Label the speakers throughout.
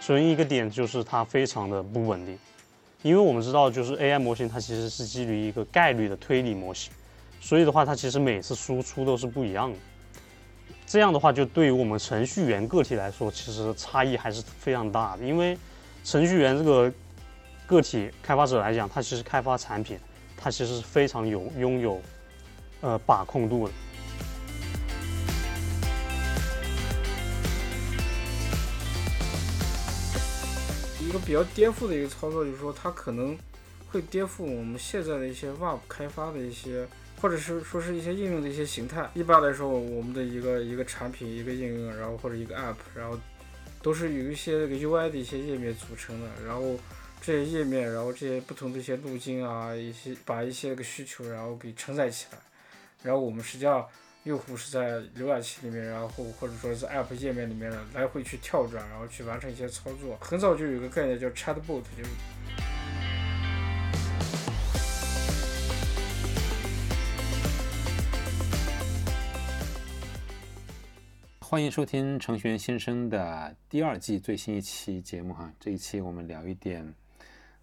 Speaker 1: 首先一个点就是它非常的不稳定，因为我们知道就是 AI 模型它其实是基于一个概率的推理模型，所以的话它其实每次输出都是不一样的。这样的话就对于我们程序员个体来说，其实差异还是非常大的，因为程序员这个个体开发者来讲，他其实开发产品，他其实是非常有拥有呃把控度的。
Speaker 2: 一个比较颠覆的一个操作，就是说它可能会颠覆我们现在的一些 Web 开发的一些，或者是说是一些应用的一些形态。一般来说，我们的一个一个产品、一个应用，然后或者一个 App，然后都是由一些那个 UI 的一些页面组成的。然后这些页面，然后这些不同的一些路径啊，一些把一些个需求，然后给承载起来。然后我们实际上。用户是在浏览器里面，然后或者说是 App 页面里面的来回去跳转，然后去完成一些操作。很早就有个概念叫 Chatbot，就是。
Speaker 3: 欢迎收听程序员新生的第二季最新一期节目哈。这一期我们聊一点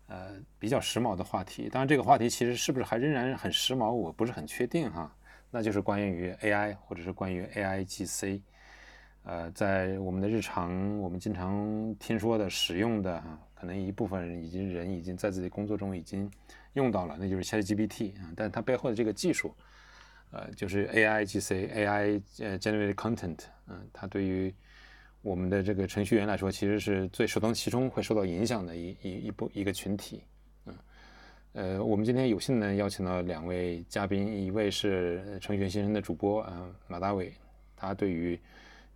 Speaker 3: 呃比较时髦的话题，当然这个话题其实是不是还仍然很时髦，我不是很确定哈。那就是关于 AI，或者是关于 AIGC，呃，在我们的日常，我们经常听说的、使用的啊，可能一部分人已经人已经在自己工作中已经用到了，那就是 ChatGPT 啊，但它背后的这个技术，呃，就是 AIGC，AI 呃 Generated Content，嗯，它对于我们的这个程序员来说，其实是最首当其冲会受到影响的一一一部一个群体。呃，我们今天有幸呢邀请到两位嘉宾，一位是程序员先生的主播啊马大伟，他对于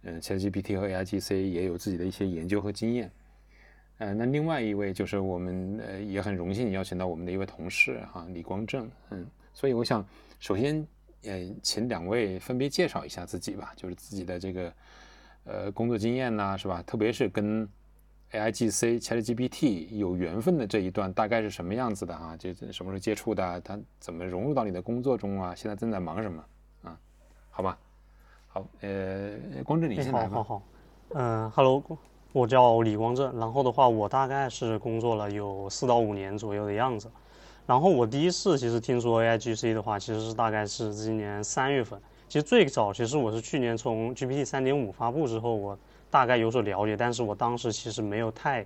Speaker 3: 嗯 ChatGPT 和 AIGC 也有自己的一些研究和经验。呃，那另外一位就是我们呃也很荣幸邀请到我们的一位同事哈李光正，嗯，所以我想首先呃请两位分别介绍一下自己吧，就是自己的这个呃工作经验呐，是吧？特别是跟 AIGC、ChatGPT 有缘分的这一段大概是什么样子的啊？就什么时候接触的？它怎么融入到你的工作中啊？现在正在忙什么？啊，好吧，好，呃，光正你先来
Speaker 1: 吧。好好好，嗯，Hello，我叫李光正。然后的话，我大概是工作了有四到五年左右的样子。然后我第一次其实听说 AIGC 的话，其实是大概是今年三月份。其实最早其实我是去年从 GPT 三点五发布之后我。大概有所了解，但是我当时其实没有太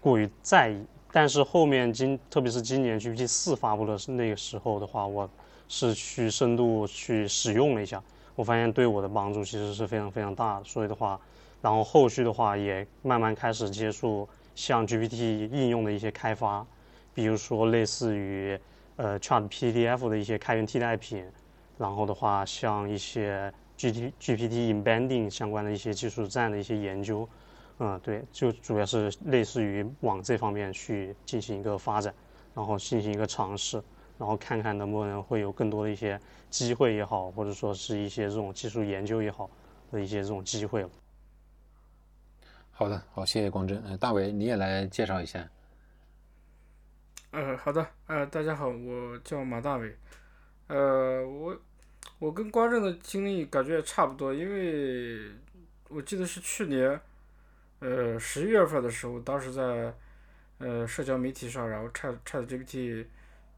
Speaker 1: 过于在意。但是后面今，特别是今年 GPT 四发布的那个时候的话，我是去深度去使用了一下，我发现对我的帮助其实是非常非常大的。所以的话，然后后续的话也慢慢开始接触像 GPT 应用的一些开发，比如说类似于呃 Chat PDF 的一些开源替代品，然后的话像一些。G T G P T embedding 相关的一些技术站的一些研究，嗯，对，就主要是类似于往这方面去进行一个发展，然后进行一个尝试，然后看看能不能会有更多的一些机会也好，或者说是一些这种技术研究也好的一些这种机会。
Speaker 3: 好的，好，谢谢光正。呃，大伟你也来介绍一下。
Speaker 2: 呃，好的，呃，大家好，我叫马大伟，呃，我。我跟光正的经历感觉也差不多，因为我记得是去年，呃十一月份的时候，当时在呃社交媒体上，然后 Chat Chat GPT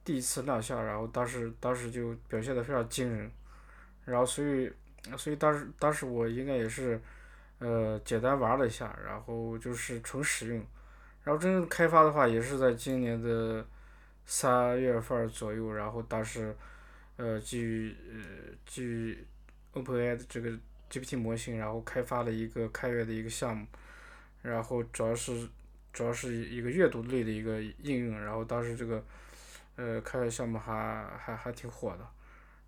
Speaker 2: 第一次亮相，然后当时当时就表现的非常惊人，然后所以所以当时当时我应该也是呃简单玩了一下，然后就是纯使用，然后真正开发的话也是在今年的三月份左右，然后当时。呃，基于呃基于 OpenAI 的这个 GPT 模型，然后开发了一个开源的一个项目，然后主要是主要是一个阅读类的一个应用，然后当时这个呃开源项目还还还挺火的，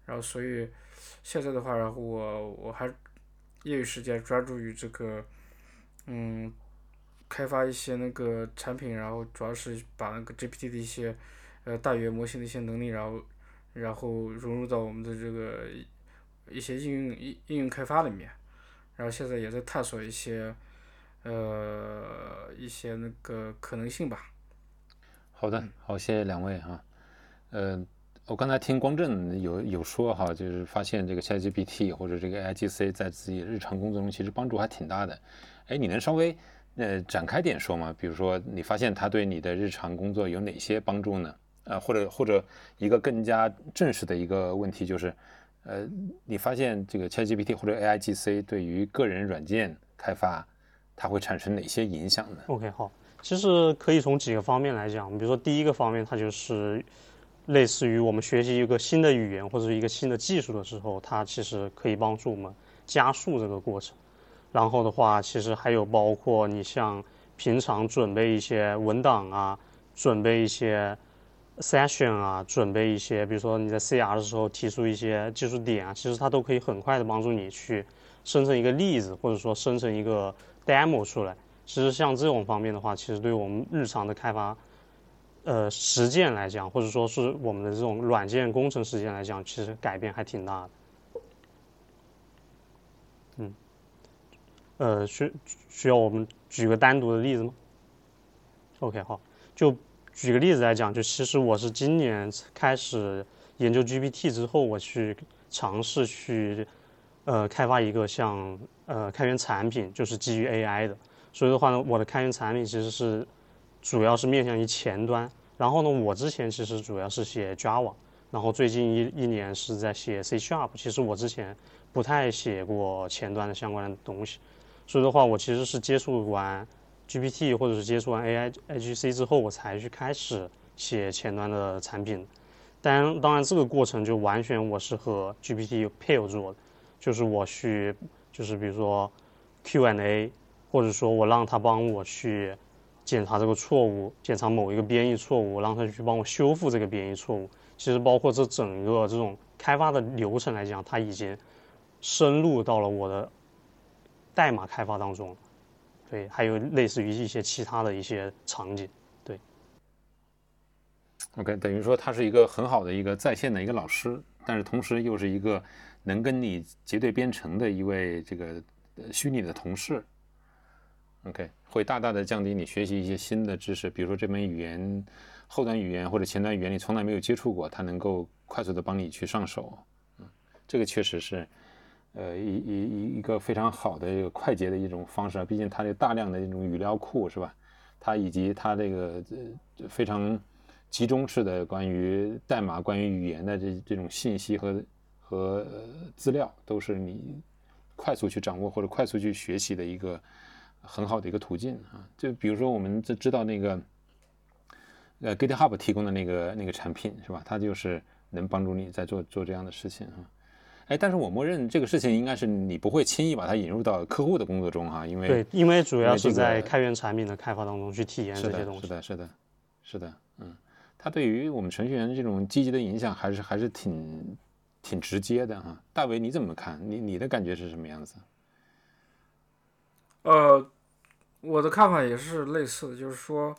Speaker 2: 然后所以现在的话，然后我我还业余时间专注于这个嗯开发一些那个产品，然后主要是把那个 GPT 的一些呃大语言模型的一些能力，然后。然后融入到我们的这个一些应用应应用开发里面，然后现在也在探索一些呃一些那个可能性吧。
Speaker 3: 好的，好，谢谢两位哈。呃，我刚才听光正有有说哈，就是发现这个 ChatGPT 或者这个 AIGC 在自己日常工作中其实帮助还挺大的。哎，你能稍微呃展开点说吗？比如说你发现它对你的日常工作有哪些帮助呢？呃，或者或者一个更加正式的一个问题就是，呃，你发现这个 ChatGPT 或者 AIGC 对于个人软件开发，它会产生哪些影响呢
Speaker 1: ？OK，好，其实可以从几个方面来讲，比如说第一个方面，它就是类似于我们学习一个新的语言或者是一个新的技术的时候，它其实可以帮助我们加速这个过程。然后的话，其实还有包括你像平常准备一些文档啊，准备一些。Session 啊，准备一些，比如说你在 CR 的时候提出一些技术点啊，其实它都可以很快的帮助你去生成一个例子，或者说生成一个 demo 出来。其实像这种方面的话，其实对我们日常的开发，呃，实践来讲，或者说是我们的这种软件工程实践来讲，其实改变还挺大的。嗯，呃，需需要我们举个单独的例子吗？OK，好，就。举个例子来讲，就其实我是今年开始研究 GPT 之后，我去尝试去呃开发一个像呃开源产品，就是基于 AI 的。所以的话呢，我的开源产品其实是主要是面向于前端。然后呢，我之前其实主要是写 Java，然后最近一一年是在写 C Sharp。其实我之前不太写过前端的相关的东西。所以的话，我其实是接触完。GPT 或者是接触完 AI HGC 之后，我才去开始写前端的产品。当然，当然这个过程就完全我是和 GPT 配合做的，就是我去，就是比如说 Q&A，或者说我让他帮我去检查这个错误，检查某一个编译错误，让他去帮我修复这个编译错误。其实包括这整个这种开发的流程来讲，它已经深入到了我的代码开发当中。对，还有类似于一些其他的一些场景，对。
Speaker 3: OK，等于说他是一个很好的一个在线的一个老师，但是同时又是一个能跟你结对编程的一位这个虚拟的同事。OK，会大大的降低你学习一些新的知识，比如说这门语言后端语言或者前端语言你从来没有接触过，它能够快速的帮你去上手。嗯，这个确实是。呃，一一一一个非常好的一个快捷的一种方式啊，毕竟它这大量的这种语料库是吧？它以及它这个非常集中式的关于代码、关于语言的这这种信息和和资料，都是你快速去掌握或者快速去学习的一个很好的一个途径啊。就比如说我们知知道那个呃 GitHub 提供的那个那个产品是吧？它就是能帮助你在做做这样的事情啊。哎，但是我默认这个事情应该是你不会轻易把它引入到客户的工作中哈，因为
Speaker 1: 对，因为主要是在开源产品的开发当中去体验这些东西。
Speaker 3: 是的，是的，是的，嗯，它对于我们程序员这种积极的影响还是还是挺挺直接的哈。大伟你怎么看？你你的感觉是什么样子？
Speaker 2: 呃，我的看法也是类似的，就是说，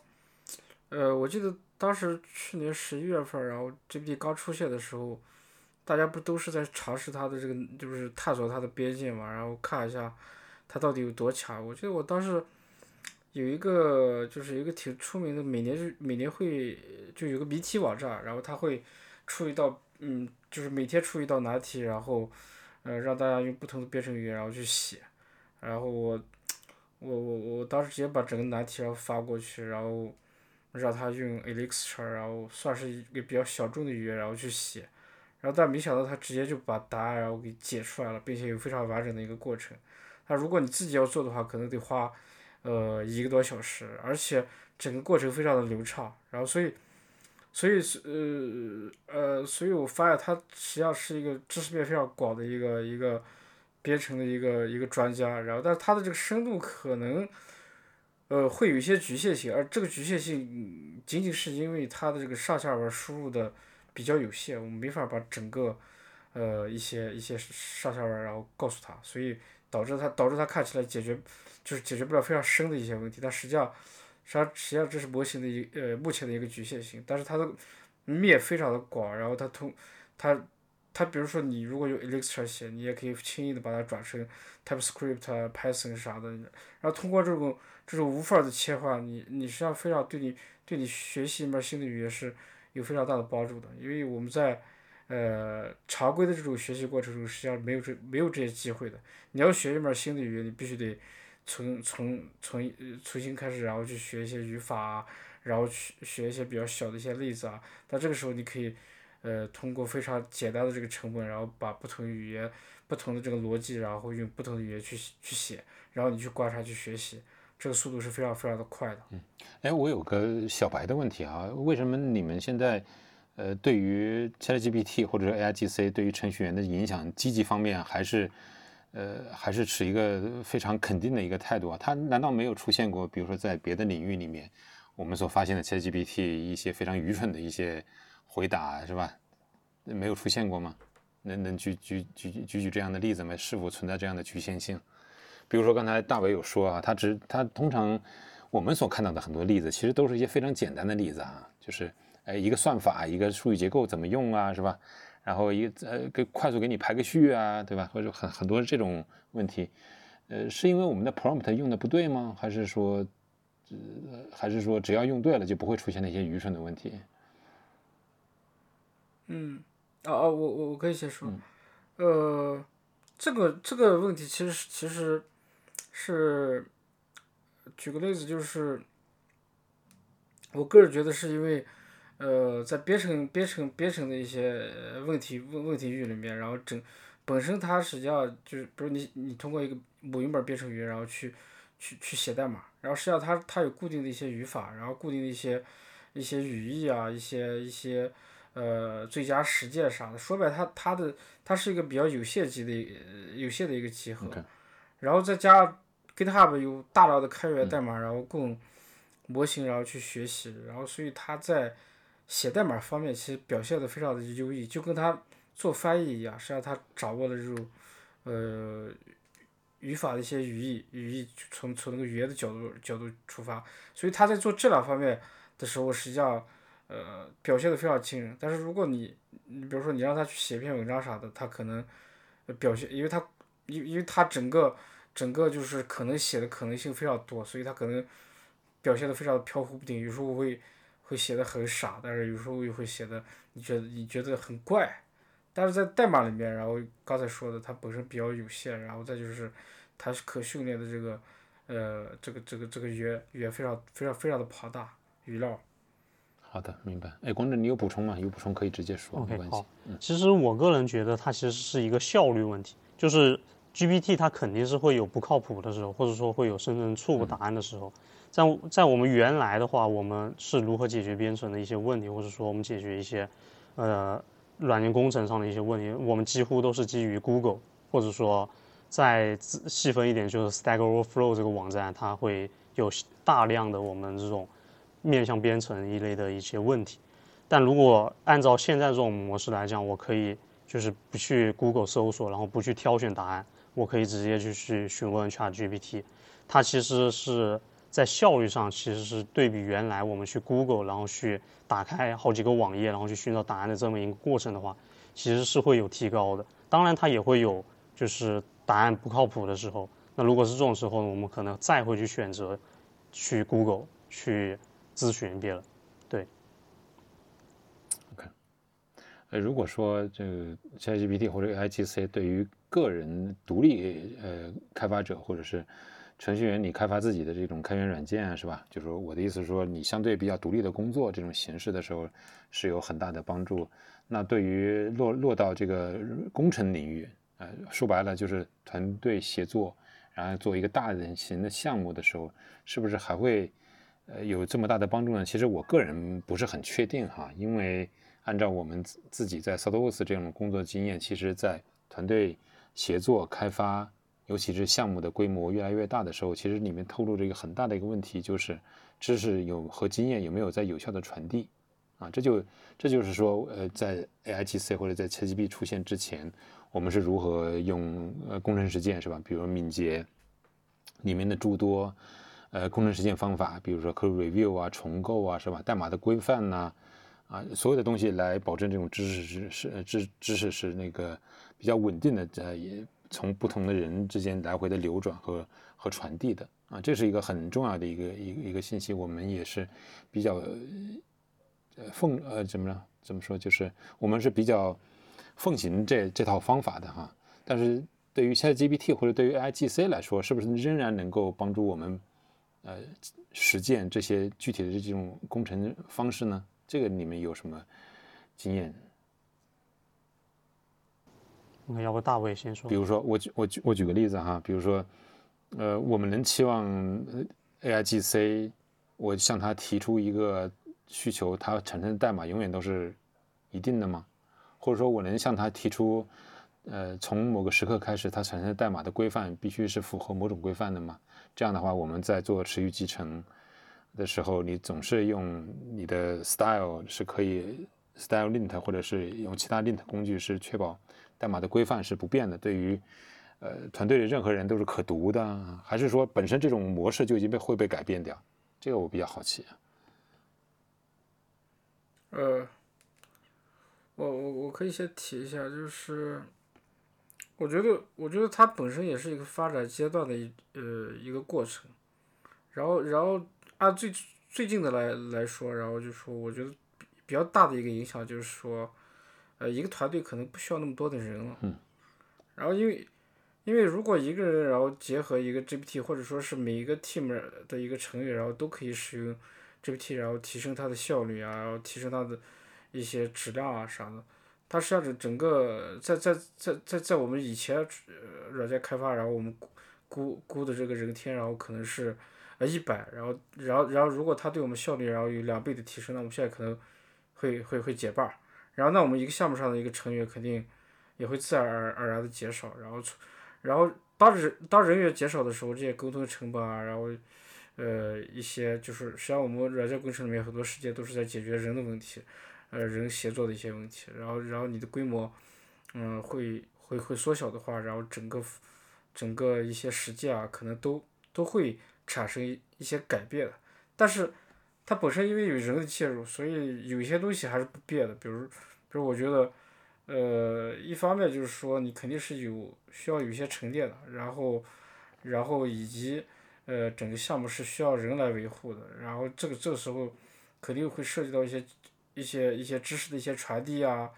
Speaker 2: 呃，我记得当时去年十一月份，然后 GPT 刚出现的时候。大家不都是在尝试它的这个，就是探索它的边界嘛，然后看一下它到底有多强。我记得我当时有一个，就是一个挺出名的，每年就每年会就有个谜题网站，然后他会出一道，嗯，就是每天出一道难题，然后呃让大家用不同的编程语言然后去写。然后我我我我当时直接把整个难题然后发过去，然后让他用 Elixir，然后算是一个比较小众的语言然后去写。然后但没想到他直接就把答案然后给解出来了，并且有非常完整的一个过程。那如果你自己要做的话，可能得花呃一个多小时，而且整个过程非常的流畅。然后所以，所以呃呃，所以我发现他实际上是一个知识面非常广的一个一个编程的一个一个专家。然后但是他的这个深度可能呃会有一些局限性，而这个局限性仅仅是因为他的这个上下文输入的。比较有限，我们没法把整个，呃，一些一些上下文然后告诉他，所以导致他导致他看起来解决，就是解决不了非常深的一些问题。但实际上，实际上实际上这是模型的一呃目前的一个局限性。但是它的面非常的广，然后它通它它比如说你如果用 Elixir 写，你也可以轻易的把它转成 TypeScript、Python 啥的。然后通过这种这种无缝的切换，你你实际上非常对你对你学习一门新的语言是。有非常大的帮助的，因为我们在，呃，常规的这种学习过程中，实际上没有这没有这些机会的。你要学一门新的语言，你必须得从从从重新开始，然后去学一些语法啊，然后去学一些比较小的一些例子啊。但这个时候你可以，呃，通过非常简单的这个成本，然后把不同语言、不同的这个逻辑，然后用不同的语言去去写，然后你去观察、去学习，这个速度是非常非常的快的。
Speaker 3: 嗯哎，我有个小白的问题啊，为什么你们现在，呃，对于 ChatGPT 或者说 AIGC 对于程序员的影响，积极方面还是，呃，还是持一个非常肯定的一个态度啊？它难道没有出现过，比如说在别的领域里面，我们所发现的 ChatGPT 一些非常愚蠢的一些回答，是吧？没有出现过吗？能能举举举举举这样的例子吗？是否存在这样的局限性？比如说刚才大伟有说啊，他只他通常我们所看到的很多例子，其实都是一些非常简单的例子啊，就是哎一个算法，一个数据结构怎么用啊，是吧？然后一个呃给快速给你排个序啊，对吧？或者很很多这种问题，呃，是因为我们的 prompt 用的不对吗？还是说，呃，还是说只要用对了就不会出现那些愚蠢的问题？
Speaker 2: 嗯，啊啊，我我我可以先说，呃，这个这个问题其实其实是，举个例子就是，我个人觉得是因为，呃，在编程编程编程的一些呃问题问问题域里面，然后整本身它实际上就是，比如你你通过一个母语本编程语言，然后去去去写代码，然后实际上它它有固定的一些语法，然后固定的一些一些语义啊，一些一些。呃，最佳实践啥的，说白，它它的它是一个比较有限级的呃有限的一个集合然后再加 GitHub 有大量的开源代码，然后供模型然后去学习，然后所以它在写代码方面其实表现的非常的优异，就跟他做翻译一样，实际上他掌握了这种呃语法的一些语义语义，从从那个语言的角度角度出发，所以他在做这两方面的时候，实际上。呃，表现的非常惊人。但是如果你，你比如说你让他去写一篇文章啥的，他可能呃表现，因为他因因为他整个整个就是可能写的可能性非常多，所以他可能表现的非常的飘忽不定。有时候会会写的很傻，但是有时候又会写的你觉得你觉得很怪。但是在代码里面，然后刚才说的它本身比较有限，然后再就是它是可训练的这个呃这个这个这个语言语言非常非常非常的庞大语料。
Speaker 3: 好的，明白。哎，光正，你有补充吗？有补充可以直接说，没
Speaker 1: OK，
Speaker 3: 关系
Speaker 1: 好。其实我个人觉得它其实是一个效率问题，就是 GPT 它肯定是会有不靠谱的时候，或者说会有生成错误答案的时候。在在我们原来的话，我们是如何解决编程的一些问题，或者说我们解决一些呃软件工程上的一些问题，我们几乎都是基于 Google，或者说再仔细分一点，就是 Stack Overflow 这个网站，它会有大量的我们这种面向编程一类的一些问题。但如果按照现在这种模式来讲，我可以就是不去 Google 搜索，然后不去挑选答案，我可以直接就去询问 ChatGPT。它其实是在效率上，其实是对比原来我们去 Google，然后去打开好几个网页，然后去寻找答案的这么一个过程的话，其实是会有提高的。当然，它也会有就是答案不靠谱的时候。那如果是这种时候呢，我们可能再会去选择去 Google 去咨询别人。
Speaker 3: 对，OK 呃，如果说这个 ChatGPT 或者 AIGC 对于个人独立呃开发者或者是程序员，你开发自己的这种开源软件啊，是吧？就是说我的意思是说，你相对比较独立的工作这种形式的时候，是有很大的帮助。那对于落落到这个工程领域，呃，说白了就是团队协作，然后做一个大型的项目的时候，是不是还会呃有这么大的帮助呢？其实我个人不是很确定哈，因为。按照我们自自己在 Softworks 这种工作经验，其实，在团队协作开发，尤其是项目的规模越来越大的时候，其实里面透露着一个很大的一个问题，就是知识有和经验有没有在有效的传递啊？这就这就是说，呃，在 AIGC 或者在 ChatGPT 出现之前，我们是如何用呃工程实践是吧？比如敏捷里面的诸多呃工程实践方法，比如说 code review 啊、重构啊是吧？代码的规范呐、啊，啊所有的东西来保证这种知识是是知知识是那个比较稳定的，呃，也从不同的人之间来回的流转和和传递的啊，这是一个很重要的一个一一个信息，我们也是比较呃奉呃怎么着怎么说，就是我们是比较奉行这这套方法的哈，但是对于 ChatGPT 或者对于 IGC 来说，是不是仍然能够帮助我们呃实践这些具体的这种工程方式呢？这个你们有什么经验？
Speaker 1: 那要不大卫先说
Speaker 3: 比？如说，我举我举我举个例子哈，比如说，呃，我们能期望呃 AIGC，我向它提出一个需求，它产生的代码永远都是一定的吗？或者说我能向它提出，呃，从某个时刻开始，它产生的代码的规范必须是符合某种规范的吗？这样的话，我们在做持续集成的时候，你总是用你的 style 是可以 style lint 或者是用其他 lint 工具是确保代码的规范是不变的，对于呃团队里任何人都是可读的，还是说本身这种模式就已经被会被改变掉？这个我比较好奇。
Speaker 2: 呃，我我我可以先提一下，就是我觉得我觉得它本身也是一个发展阶段的一呃一个过程，然后然后按最最近的来来说，然后就说我觉得比比较大的一个影响就是说，呃，一个团队可能不需要那么多的人了，然后因为因为如果一个人然后结合一个 GPT 或者说是每一个 team 的一个成员，然后都可以使用 GPT，然后提升它的效率啊，然后提升它的一些质量啊啥的。它实际上整整个在在在在在我们以前呃软件开发，然后我们估估估的这个人天，然后可能是呃一百，然后然后然后如果它对我们效率然后有两倍的提升，那我们现在可能会会会减半儿。然后那我们一个项目上的一个成员肯定也会自然而而然的减少，然后从然后当人当人员减少的时候，这些沟通成本啊，然后呃一些就是实际上我们软件工程里面很多时间都是在解决人的问题，呃人协作的一些问题，然后然后你的规模嗯会会会缩小的话，然后整个整个一些实践啊可能都都会产生一些改变的，但是它本身因为有人的介入，所以有些东西还是不变的，比如比如我觉得。呃，一方面就是说你肯定是有需要有一些沉淀的，然后，然后以及呃整个项目是需要人来维护的，然后这个这个时候肯定会涉及到一些一些一些知识的一些传递啊，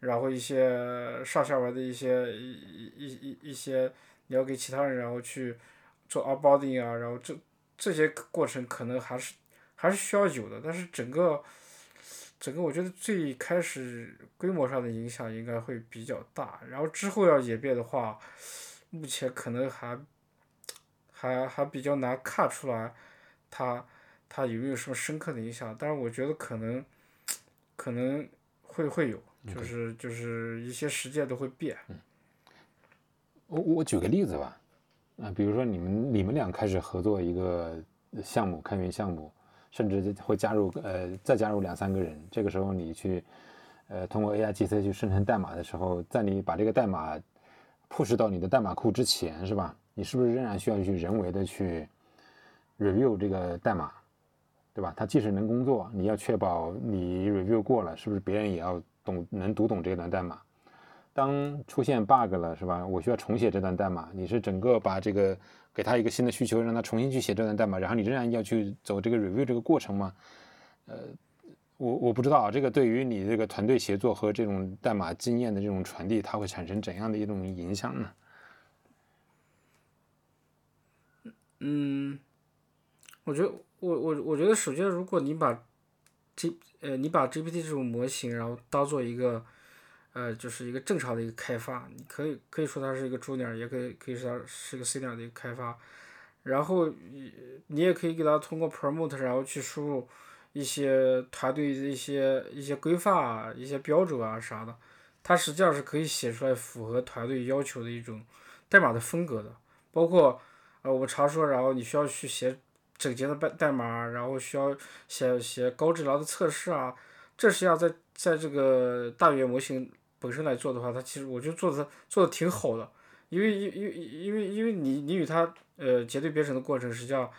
Speaker 2: 然后一些上下文的一些一一一一些你要给其他人然后去做 onboarding 啊，然后这这些过程可能还是还是需要有的，但是整个。整个我觉得最开始规模上的影响应该会比较大，然后之后要演变的话，目前可能还还还比较难看出来它它有没有什么深刻的影响，但是我觉得可能可能会会有，就是就是一些实践都会变。
Speaker 3: 我我举个例子吧，啊，比如说你们你们俩开始合作一个项目开源项目。甚至会加入呃，再加入两三个人。这个时候你去，呃，通过 AIGC 去生成代码的时候，在你把这个代码 push 到你的代码库之前，是吧？你是不是仍然需要去人为的去 review 这个代码，对吧？它即使能工作，你要确保你 review 过了，是不是别人也要懂能读懂这段代码？当出现 bug 了，是吧？我需要重写这段代码，你是整个把这个。给他一个新的需求，让他重新去写这段代码，然后你仍然要去走这个 review 这个过程吗？呃，我我不知道啊这个对于你这个团队协作和这种代码经验的这种传递，它会产生怎样的一种影响呢？
Speaker 2: 嗯，我觉得我我我觉得首先，如果你把 G 呃你把 GPT 这种模型，然后当做一个。呃，就是一个正常的一个开发，你可以可以说它是一个 junior，也可以可以说它是一个 senior 的一个开发，然后你你也可以给它通过 promote，然后去输入一些团队的一些一些规范啊、一些标准啊啥的，它实际上是可以写出来符合团队要求的一种代码的风格的，包括呃我们常说，然后你需要去写整洁的代代码，然后需要写写高质量的测试啊，这实际上在在这个大语言模型。本身来做的话，他其实我觉得做的做的挺好的，因为因因因为因为你你与他呃结对编程的过程，实际上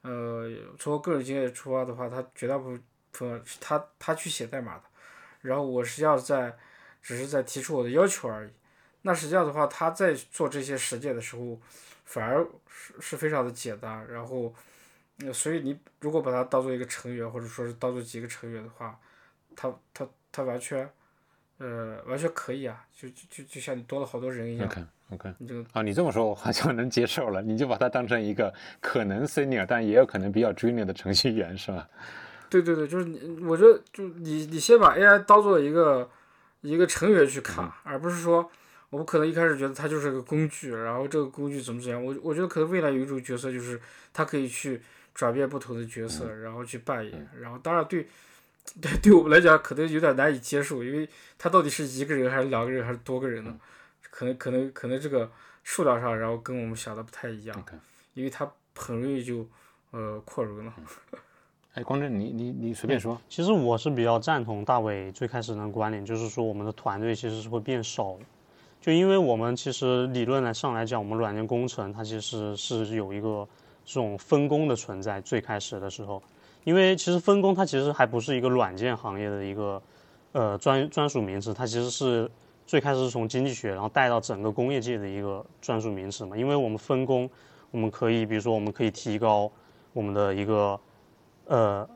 Speaker 2: 呃从我个人经验出发的话，他绝大部分是他他去写代码的，然后我实际上在只是在提出我的要求而已。那实际上的话，他在做这些实践的时候，反而是是非常的简单。然后，所以你如果把它当做一个成员，或者说是当做几个成员的话，他他他完全。呃，完全可以啊，就就就就像你多了好多人一样。
Speaker 3: OK OK，
Speaker 2: 你这个
Speaker 3: 啊，你这么说我好像能接受了，你就把它当成一个可能 senior，但也有可能比较 junior 的程序员，是吧？
Speaker 2: 对对对，就是你，我觉得就你你先把 AI 当做一个一个成员去看，而不是说我们可能一开始觉得它就是个工具，然后这个工具怎么怎么样。我我觉得可能未来有一种角色就是它可以去转变不同的角色，然后去扮演。然后当然对 对对我们来讲可能有点难以接受，因为他到底是一个人还是两个人还是多个人呢？可能可能可能这个数量上，然后跟我们想的不太一样，因为他很容易就呃扩容了。
Speaker 3: 哎，光正，你你你随便说。
Speaker 1: 其实我是比较赞同大伟最开始的观点，就是说我们的团队其实是会变少的，就因为我们其实理论来上来讲，我们软件工程它其实是有一个这种分工的存在。最开始的时候，因为其实分工它其实还不是一个软件行业的一个呃专专属名词，它其实是最开始是从经济学然后带到整个工业界的一个专属名词嘛。因为我们分工，我们可以比如说我们可以提高我们的一个。呃，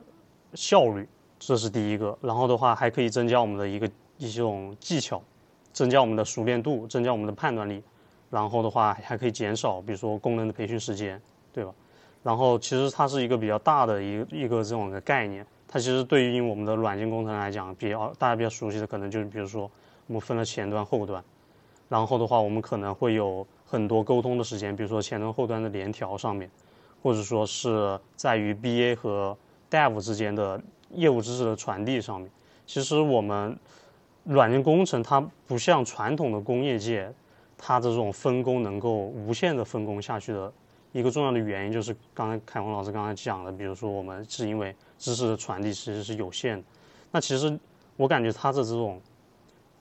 Speaker 1: 效率，这是第一个。然后的话，还可以增加我们的一个一种技巧，增加我们的熟练度，增加我们的判断力。然后的话，还可以减少，比如说工人的培训时间，对吧？然后其实它是一个比较大的一一个这种的概念。它其实对于我们的软件工程来讲，比较大家比较熟悉的，可能就是比如说我们分了前端、后端。然后的话，我们可能会有很多沟通的时间，比如说前端、后端的联调上面。或者说是在于 BA 和 Dev 之间的业务知识的传递上面，其实我们软件工程它不像传统的工业界，它的这种分工能够无限的分工下去的一个重要的原因，就是刚才凯文老师刚才讲的，比如说我们是因为知识的传递其实是有限的，那其实我感觉它的这种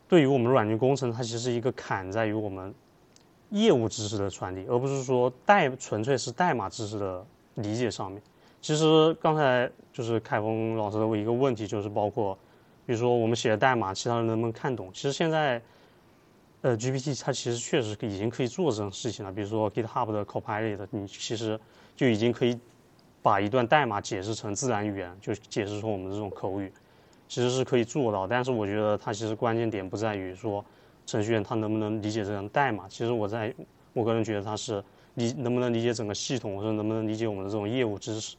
Speaker 1: 对于我们软件工程，它其实一个坎在于我们。业务知识的传递，而不是说代纯粹是代码知识的理解上面。其实刚才就是凯峰老师的一个问题，就是包括，比如说我们写的代码，其他人能不能看懂？其实现在，呃，GPT 它其实确实已经可以做这种事情了。比如说 GitHub 的 Copilot，你其实就已经可以把一段代码解释成自然语言，就解释成我们这种口语，其实是可以做到。但是我觉得它其实关键点不在于说。程序员他能不能理解这样代码？其实我在我个人觉得他是理能不能理解整个系统，或者能不能理解我们的这种业务知识。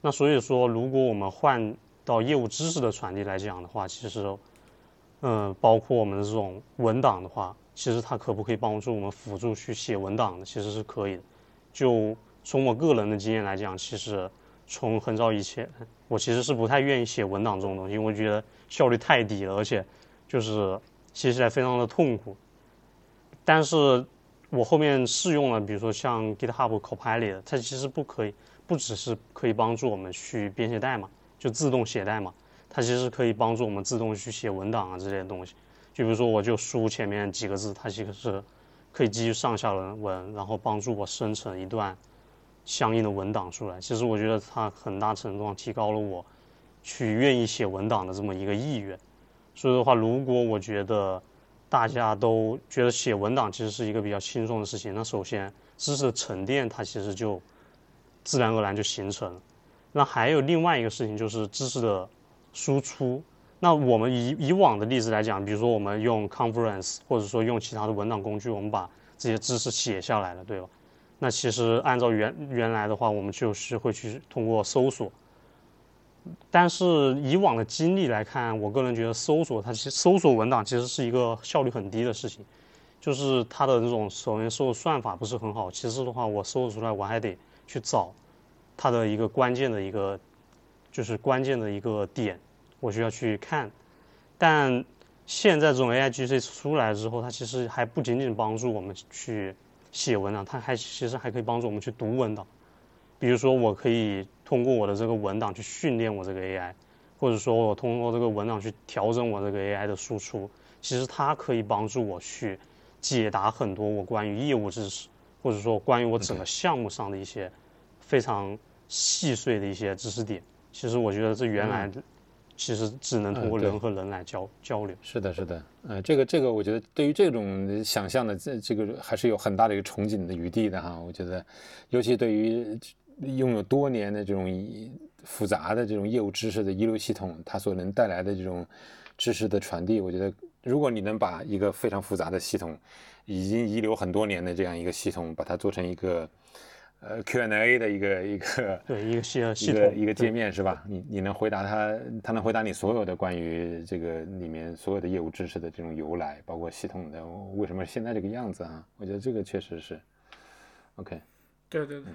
Speaker 1: 那所以说，如果我们换到业务知识的传递来讲的话，其实，嗯，包括我们的这种文档的话，其实它可不可以帮助我们辅助去写文档的？其实是可以的。就从我个人的经验来讲，其实从很早以前，我其实是不太愿意写文档这种东西，因为我觉得效率太低了，而且就是。写起来非常的痛苦，但是我后面试用了，比如说像 GitHub Copilot，它其实不可以，不只是可以帮助我们去编写代码，就自动写代码，它其实可以帮助我们自动去写文档啊这些东西。就比如说我就输前面几个字，它其实是可以基于上下文文，然后帮助我生成一段相应的文档出来。其实我觉得它很大程度上提高了我去愿意写文档的这么一个意愿。所以的话，如果我觉得大家都觉得写文档其实是一个比较轻松的事情，那首先知识的沉淀它其实就自然而然就形成了。那还有另外一个事情就是知识的输出。那我们以以往的例子来讲，比如说我们用 Conference 或者说用其他的文档工具，我们把这些知识写下来了，对吧？那其实按照原原来的话，我们就是会去通过搜索。但是以往的经历来看，我个人觉得搜索它其实搜索文档其实是一个效率很低的事情，就是它的这种首先搜索算法不是很好，其次的话我搜索出来我还得去找它的一个关键的一个就是关键的一个点，我需要去看。但现在这种 AI G C 出来之后，它其实还不仅仅帮助我们去写文档，它还其实还可以帮助我们去读文档。比如说，我可以通过我的这个文档去训练我这个 AI，或者说我通过这个文档去调整我这个 AI 的输出。其实它可以帮助我去解答很多我关于业务知识，或者说关于我整个项目上的一些非常细碎的一些知识点。其实我觉得这原来其实只能通过人和人来交交流。
Speaker 3: 是的，是的，呃，这个这个，我觉得对于这种想象的这这个还是有很大的一个憧憬的余地的哈。我觉得，尤其对于。拥有多年的这种复杂的这种业务知识的一流系统，它所能带来的这种知识的传递，我觉得如果你能把一个非常复杂的系统，已经遗留很多年的这样一个系统，把它做成一个呃 Q&A 的一个一个
Speaker 1: 对一个系系
Speaker 3: 一个
Speaker 1: 统
Speaker 3: 一个界面是吧？你你能回答他，他能回答你所有的关于这个里面所有的业务知识的这种由来，包括系统的为什么现在这个样子啊？我觉得这个确实是 OK。
Speaker 2: 对对对，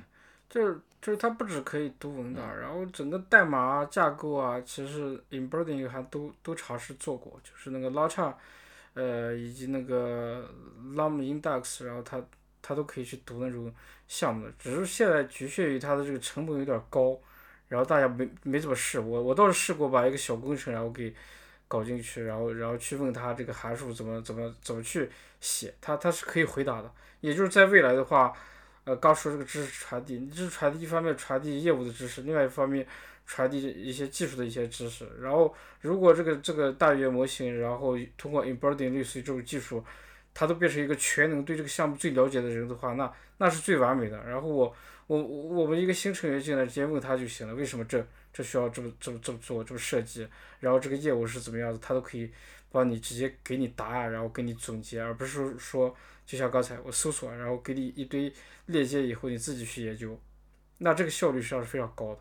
Speaker 2: 就是就是它不止可以读文档，然后整个代码啊架构啊，其实 embedding 还都都尝试做过，就是那个 Lambda，呃以及那个 Lam Index，然后它他都可以去读那种项目的，只是现在局限于它的这个成本有点高，然后大家没没怎么试，我我倒是试过把一个小工程然后给搞进去，然后然后去问他这个函数怎么怎么怎么去写，他他是可以回答的，也就是在未来的话。呃，刚说这个知识传递，知识传递一方面传递业务的知识，另外一方面传递一些技术的一些知识。然后，如果这个这个大语言模型，然后通过 embedding 类似于这种技术，他都变成一个全能对这个项目最了解的人的话，那那是最完美的。然后我我我们一个新成员进来，直接问他就行了，为什么这这需要这么这么这么做这么设计？然后这个业务是怎么样子，他都可以帮你直接给你答案，然后给你总结，而不是说。就像刚才我搜索，然后给你一堆链接，以后你自己去研究，那这个效率实际上是非常高的。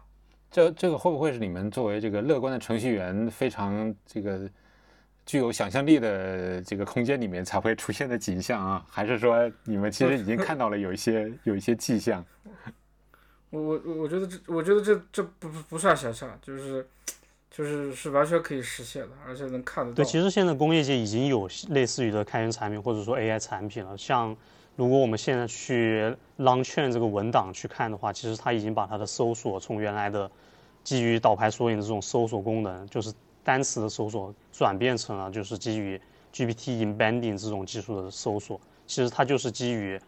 Speaker 3: 这这个会不会是你们作为这个乐观的程序员非常这个具有想象力的这个空间里面才会出现的景象啊？还是说你们其实已经 看到了有一些有一些迹象？
Speaker 2: 我我我觉得这我觉得这这不不不算想象，就是。就是是完全可以实现的，而且能看得到。
Speaker 1: 对，其实现在工业界已经有类似于的开源产品或者说 AI 产品了。像如果我们现在去 Launchchain 这个文档去看的话，其实它已经把它的搜索从原来的基于导排索引的这种搜索功能，就是单词的搜索，转变成了就是基于 GPT Embedding 这种技术的搜索。其实它就是基于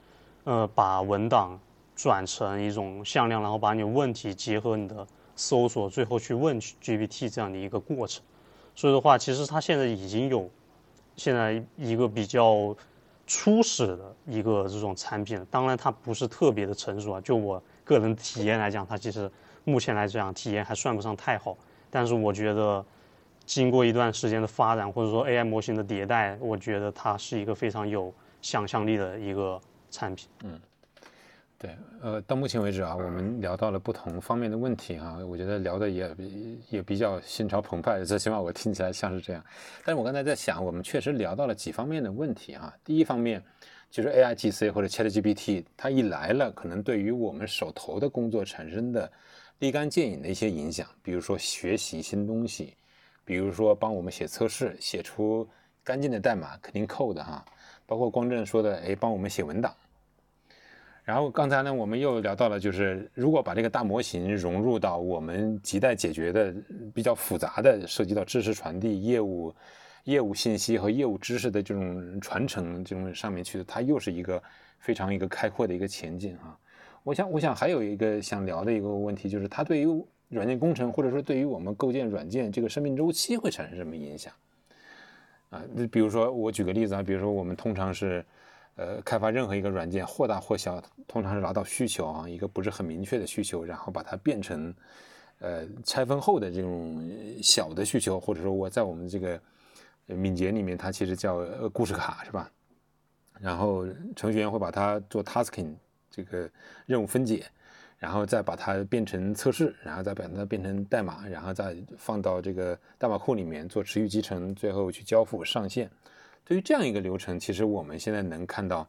Speaker 1: 呃把文档转成一种向量，然后把你问题结合你的。搜索最后去问 GPT 这样的一个过程，所以的话，其实它现在已经有现在一个比较初始的一个这种产品，当然它不是特别的成熟啊。就我个人体验来讲，它其实目前来讲体验还算不上太好。但是我觉得经过一段时间的发展，或者说 AI 模型的迭代，我觉得它是一个非常有想象力的一个产品。
Speaker 3: 嗯。对，呃，到目前为止啊，我们聊到了不同方面的问题啊，我觉得聊的也也比较心潮澎湃，最起码我听起来像是这样。但是我刚才在想，我们确实聊到了几方面的问题啊。第一方面就是 AIGC 或者 ChatGPT，它一来了，可能对于我们手头的工作产生的立竿见影的一些影响，比如说学习新东西，比如说帮我们写测试，写出干净的代码肯定扣的哈，包括光正说的，哎，帮我们写文档。然后刚才呢，我们又聊到了，就是如果把这个大模型融入到我们亟待解决的比较复杂的、涉及到知识传递、业务、业务信息和业务知识的这种传承这种上面去，它又是一个非常一个开阔的一个前进啊。我想，我想还有一个想聊的一个问题，就是它对于软件工程或者说对于我们构建软件这个生命周期会产生什么影响啊？那比如说我举个例子啊，比如说我们通常是。呃，开发任何一个软件，或大或小，通常是拿到需求啊，一个不是很明确的需求，然后把它变成，呃，拆分后的这种小的需求，或者说我在我们这个敏捷里面，它其实叫故事卡，是吧？然后程序员会把它做 tasking 这个任务分解，然后再把它变成测试，然后再把它变成代码，然后再放到这个代码库里面做持续集成，最后去交付上线。对于这样一个流程，其实我们现在能看到，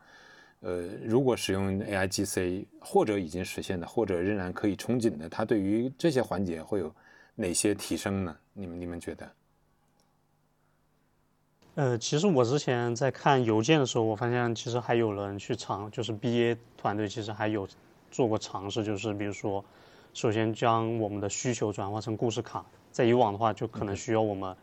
Speaker 3: 呃，如果使用 AIGC 或者已经实现的，或者仍然可以憧憬的，它对于这些环节会有哪些提升呢？你们你们觉得？
Speaker 1: 呃，其实我之前在看邮件的时候，我发现其实还有人去尝，就是 BA 团队其实还有做过尝试，就是比如说，首先将我们的需求转化成故事卡，在以往的话就可能需要我们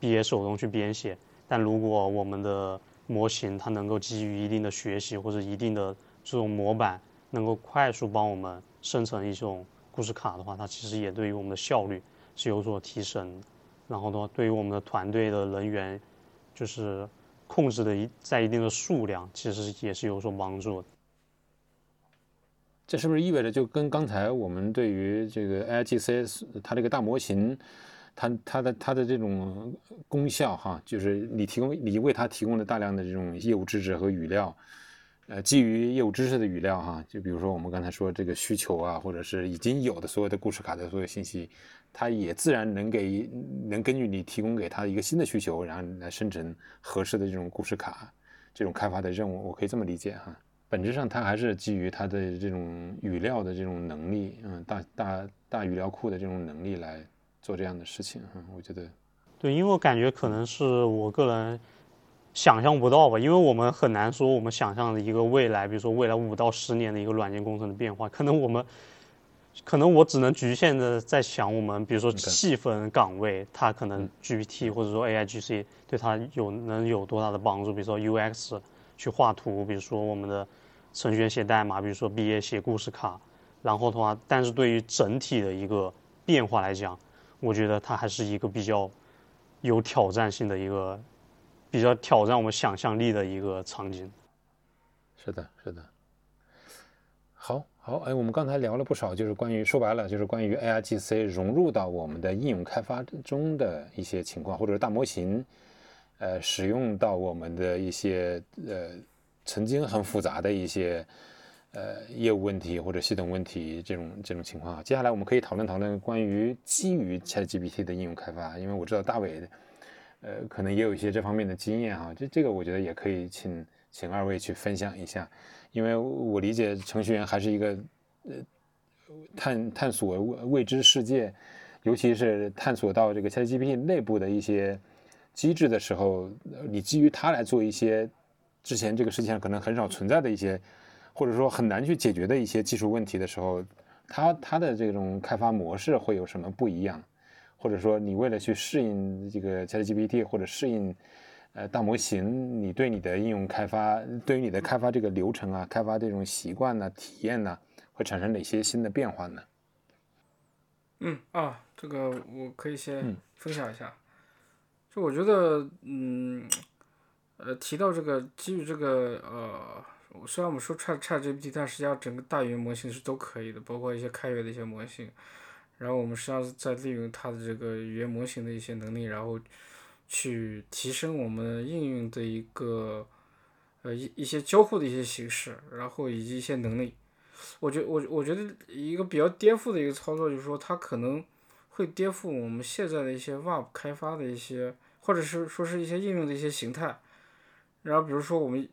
Speaker 1: 毕业手动去编写。但如果我们的模型它能够基于一定的学习或者一定的这种模板，能够快速帮我们生成一种故事卡的话，它其实也对于我们的效率是有所提升。然后的话，对于我们的团队的人员，就是控制的一在一定的数量，其实也是有所帮助的。
Speaker 3: 这是不是意味着就跟刚才我们对于这个 AIGC 它这个大模型？它它的它的这种功效哈，就是你提供你为它提供的大量的这种业务知识和语料，呃，基于业务知识的语料哈，就比如说我们刚才说这个需求啊，或者是已经有的所有的故事卡的所有信息，它也自然能给能根据你提供给它一个新的需求，然后来生成合适的这种故事卡，这种开发的任务，我可以这么理解哈。本质上它还是基于它的这种语料的这种能力，嗯，大大大语料库的这种能力来。做这样的事情，嗯，我觉得，
Speaker 1: 对，因为我感觉可能是我个人想象不到吧，因为我们很难说我们想象的一个未来，比如说未来五到十年的一个软件工程的变化，可能我们，可能我只能局限的在想我们，比如说细分岗位，它可能 GPT 或者说 AI GC 对它有能有多大的帮助，比如说 UX 去画图，比如说我们的程序员写代码，比如说毕业写故事卡，然后的话，但是对于整体的一个变化来讲。我觉得它还是一个比较有挑战性的一个，比较挑战我们想象力的一个场景。
Speaker 3: 是的，是的。好，好，哎，我们刚才聊了不少，就是关于说白了，就是关于 AI GC 融入到我们的应用开发中的一些情况，或者是大模型，呃，使用到我们的一些呃曾经很复杂的一些。呃，业务问题或者系统问题这种这种情况，接下来我们可以讨论讨论关于基于 ChatGPT 的应用开发，因为我知道大伟，呃，可能也有一些这方面的经验哈，这这个我觉得也可以请请二位去分享一下，因为我理解程序员还是一个呃探探索未知世界，尤其是探索到这个 ChatGPT 内部的一些机制的时候，你基于它来做一些之前这个世界上可能很少存在的一些。或者说很难去解决的一些技术问题的时候，它它的这种开发模式会有什么不一样？或者说你为了去适应这个 ChatGPT 或者适应呃大模型，你对你的应用开发，对于你的开发这个流程啊，开发这种习惯呢、体验呢，会产生哪些新的变化呢？
Speaker 2: 嗯啊，这个我可以先分享一下。就我觉得，嗯，呃，提到这个基于这个呃。虽然我们说 Chat ChatGPT，但实际上整个大语言模型是都可以的，包括一些开源的一些模型。然后我们实际上是在利用它的这个语言模型的一些能力，然后去提升我们应用的一个呃一一些交互的一些形式，然后以及一些能力。我觉我我觉得一个比较颠覆的一个操作就是说，它可能会颠覆我们现在的一些 Web 开发的一些，或者是说是一些应用的一些形态。然后比如说我们。